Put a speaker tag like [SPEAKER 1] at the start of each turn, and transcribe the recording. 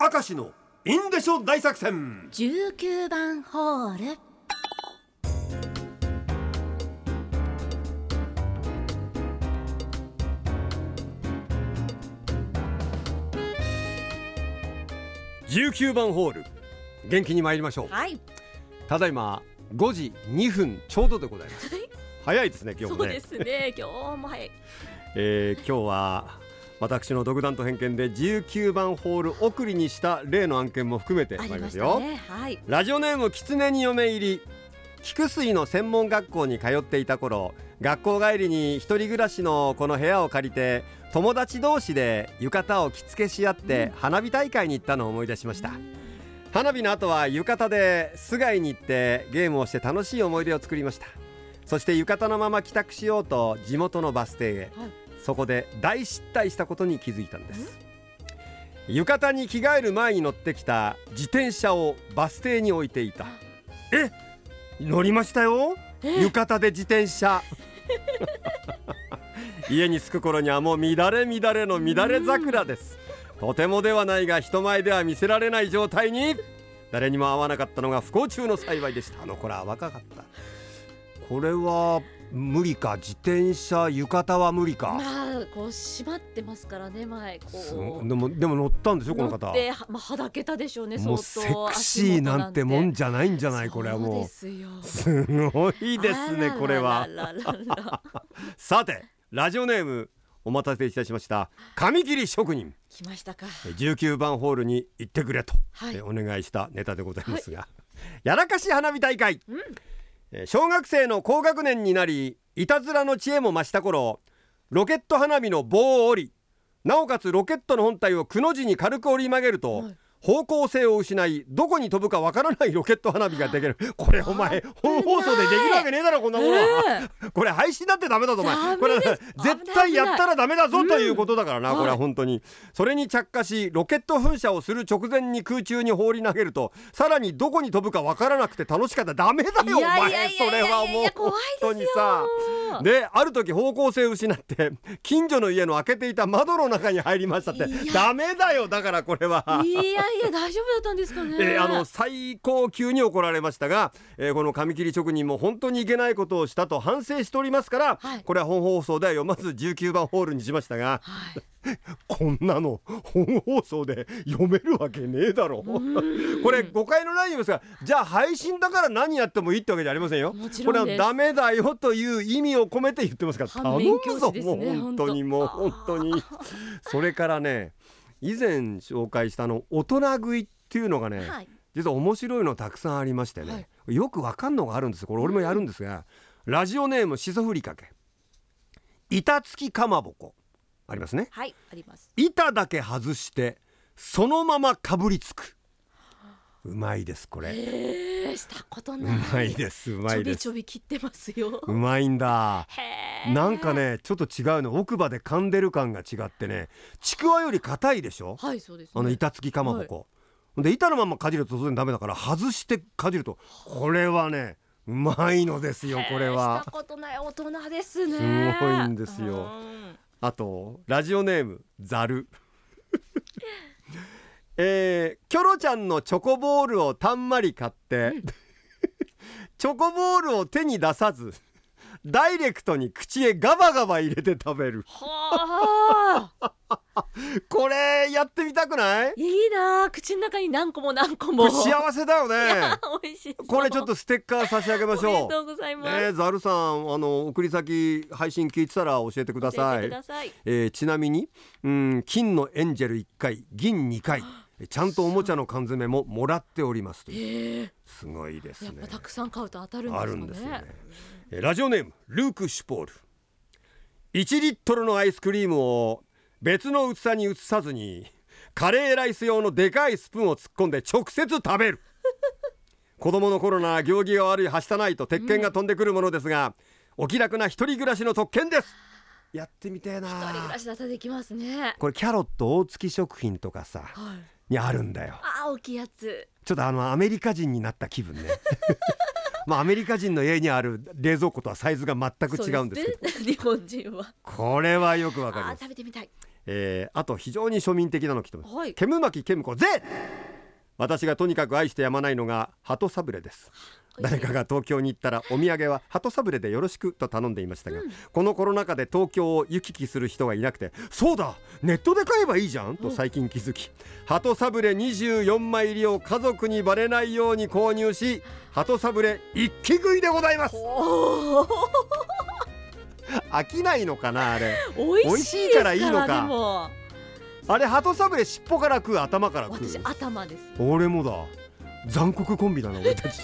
[SPEAKER 1] 明石のインデショ大作戦。
[SPEAKER 2] 19番ホール。
[SPEAKER 1] 19番ホール。元気に参りましょう。
[SPEAKER 2] はい。
[SPEAKER 1] ただいま5時2分ちょうどでございます。早いですね今日もね。
[SPEAKER 2] そうですね。今日も早い。
[SPEAKER 1] えー今日は私の独断と偏見で19番ホール送りにした例の案件も含めて
[SPEAKER 2] あり
[SPEAKER 1] 参りますよ、
[SPEAKER 2] ねはい。
[SPEAKER 1] ラジオネーム狐に嫁入り菊水の専門学校に通っていた頃学校帰りに一人暮らしのこの部屋を借りて友達同士で浴衣を着付けし合って花火大会に行ったのを思い出しました。花火の後は浴衣で巣街に行ってゲームをして楽しい思い出を作りました。そして浴衣のまま帰宅しようと地元のバス停へ。
[SPEAKER 2] はい
[SPEAKER 1] そこで大失態したことに気づいたんです。浴衣に着替える前に乗ってきた自転車をバス停に置いていた。え乗りましたよ。
[SPEAKER 2] え？
[SPEAKER 1] 浴衣で自転車。家に着く頃にはもう乱れ乱れの乱れ桜です。とてもではないが人前では見せられない状態に。誰にも会わなかったのが不幸中の幸いでした。あの子らは若かったこれは無理か自転車浴衣は無理か、
[SPEAKER 2] まあこう閉まってますからね前
[SPEAKER 1] す
[SPEAKER 2] こう。
[SPEAKER 1] ごでもでも乗ったんでしょこの方。
[SPEAKER 2] 乗ってはまあはだけたでしょうね
[SPEAKER 1] もう
[SPEAKER 2] 相
[SPEAKER 1] セ
[SPEAKER 2] 当
[SPEAKER 1] クシーなんてもんじゃないんじゃないこれはもう。
[SPEAKER 2] です
[SPEAKER 1] ごいですねこれは。さてラジオネームお待たせいたしました。紙切り職人。
[SPEAKER 2] 来ましたか。
[SPEAKER 1] え19番ホールに行ってくれと、
[SPEAKER 2] はい。
[SPEAKER 1] えお願いしたネタでございますが、やらかし花火大会、
[SPEAKER 2] うん。
[SPEAKER 1] え小学生の高学年になりいたずらの知恵も増した頃ロケット花火の棒を折りなおかつロケットの本体をくの字に軽く折り曲げると、
[SPEAKER 2] はい。
[SPEAKER 1] 方向性を失いどこに飛ぶかわからないロケット花火ができる。これお前本放送でできるわけねえだろこんなもの。は、
[SPEAKER 2] え
[SPEAKER 1] これ配信だってダメだぞお前。これは絶対やったらダメだぞということだからな、
[SPEAKER 2] うん
[SPEAKER 1] これは
[SPEAKER 2] はい。
[SPEAKER 1] 本当に。それに着火しロケット噴射をする直前に空中に放り投げるとさらにどこに飛ぶかわからなくて楽しかった。ダメだよお前。それはもう本当にさである時方向性を失って 近所の家の開けていた窓の中に入りましたって。ダメだよだからこれは。い
[SPEAKER 2] やいや大丈夫だったんですかね。
[SPEAKER 1] えーあの最高級に怒られましたが、えーこの紙切り職人も本当にいけないことをしたと反省しておりますから、
[SPEAKER 2] はい。
[SPEAKER 1] これは本放送では読まず19番ホールにしましたが。
[SPEAKER 2] はい
[SPEAKER 1] こんなの本放送で読めるわけねえだろ。
[SPEAKER 2] うん。
[SPEAKER 1] これ誤解のないようですがじゃあ配信だから何やってもいいってわけじゃありませんよ。
[SPEAKER 2] もち
[SPEAKER 1] これは
[SPEAKER 2] ろんです。
[SPEAKER 1] ダメだよという意味を込めて言ってますから。
[SPEAKER 2] 反
[SPEAKER 1] 頼むぞ
[SPEAKER 2] 師です
[SPEAKER 1] もう
[SPEAKER 2] ね
[SPEAKER 1] 本当。にもう本当に。それからね以前紹介したあの大人食いっていうのがね、
[SPEAKER 2] はい。
[SPEAKER 1] 実は面白いのたくさんありましてね、よくわかんのがあるんですよこれ俺もやるんですが、ラジオネームしそふりかけ板付きかまぼこありますね。
[SPEAKER 2] はいあります。
[SPEAKER 1] 板だけ外してそのままかぶりつく。うまいですこれ。
[SPEAKER 2] えー、したこと
[SPEAKER 1] う
[SPEAKER 2] ない。
[SPEAKER 1] まいですうまいです。
[SPEAKER 2] ちょびちょび切ってますよ。
[SPEAKER 1] うまいんだ。
[SPEAKER 2] へー。
[SPEAKER 1] なんかねちょっと違うの。奥歯で噛んでる感が違ってね。ちくわより硬いでしょ？
[SPEAKER 2] はいそうです、ね、
[SPEAKER 1] あの板付きかまぼこ、で板のままかじると当然ダメだから外してかじるとこれはねうまいのですよこれは。
[SPEAKER 2] したことない。大人ですね。
[SPEAKER 1] すごいんですよ。
[SPEAKER 2] うん
[SPEAKER 1] あとラジオネームザル。えー、キョロちゃんのチョコボールをたんまり買って チョコボールを手に出さずダイレクトに口へガバガバ入れて食べる。
[SPEAKER 2] はあ。
[SPEAKER 1] これやってみたくない？
[SPEAKER 2] いいなあ口の中に何個も何個も。
[SPEAKER 1] 幸せだよね。
[SPEAKER 2] 美味しそう。
[SPEAKER 1] これちょっとステッカー差し上げましょう。
[SPEAKER 2] おめでとうございます、
[SPEAKER 1] ねえザルさんあの送り先配信聞いてたら教えてください。
[SPEAKER 2] 教えてください。
[SPEAKER 1] えーちなみにうん金のエンジェル1回銀2回。えちゃんとおもちゃの缶詰ももらっておりますという。すごいですね。
[SPEAKER 2] やっぱたくさん買うと当たるんですね。
[SPEAKER 1] るんですよね。えーラジオネームルーク・シュポール。1リットルのアイスクリームを別の器に移さずにカレーライス用のでかいスプーンを突っ込んで直接食べる。子供の頃なら行儀が悪いはしたないと鉄拳が飛んでくるものですが、お気楽な一人暮らしの特権です。やってみてえな。
[SPEAKER 2] 一人暮らしだったらできますね。
[SPEAKER 1] これキャロット大月食品とかさ
[SPEAKER 2] はい。
[SPEAKER 1] にあるんだよ。
[SPEAKER 2] あー大きいやつ。
[SPEAKER 1] ちょっとあのアメリカ人になった気分ね。まあアメリカ人の家にある冷蔵庫とはサイズが全く違うんですけど。
[SPEAKER 2] ね。日本人は。
[SPEAKER 1] これはよくわかります。
[SPEAKER 2] 食べてみたい
[SPEAKER 1] えーあと非常に庶民的なの来てます。
[SPEAKER 2] はい。
[SPEAKER 1] 煙巻煙子ぜ私がとにかく愛してやまないのが鳩サブレです。誰かが東京に行ったらお土産は鳩サブレでよろしくと頼んでいましたが、
[SPEAKER 2] うん。
[SPEAKER 1] このコロナ禍で東京を行き来する人がいなくてそうだネットで買えばいいじゃん？と最近気づき鳩サブレ24枚入りを家族にバレないように購入し鳩サブレ一気食いでございます飽きないのかなあれ。
[SPEAKER 2] 美味しいから
[SPEAKER 1] いからいいのか。あれ鳩サブレ尻尾から食う頭から食う。
[SPEAKER 2] 私頭です。
[SPEAKER 1] 俺もだ。残酷コンビだな俺たち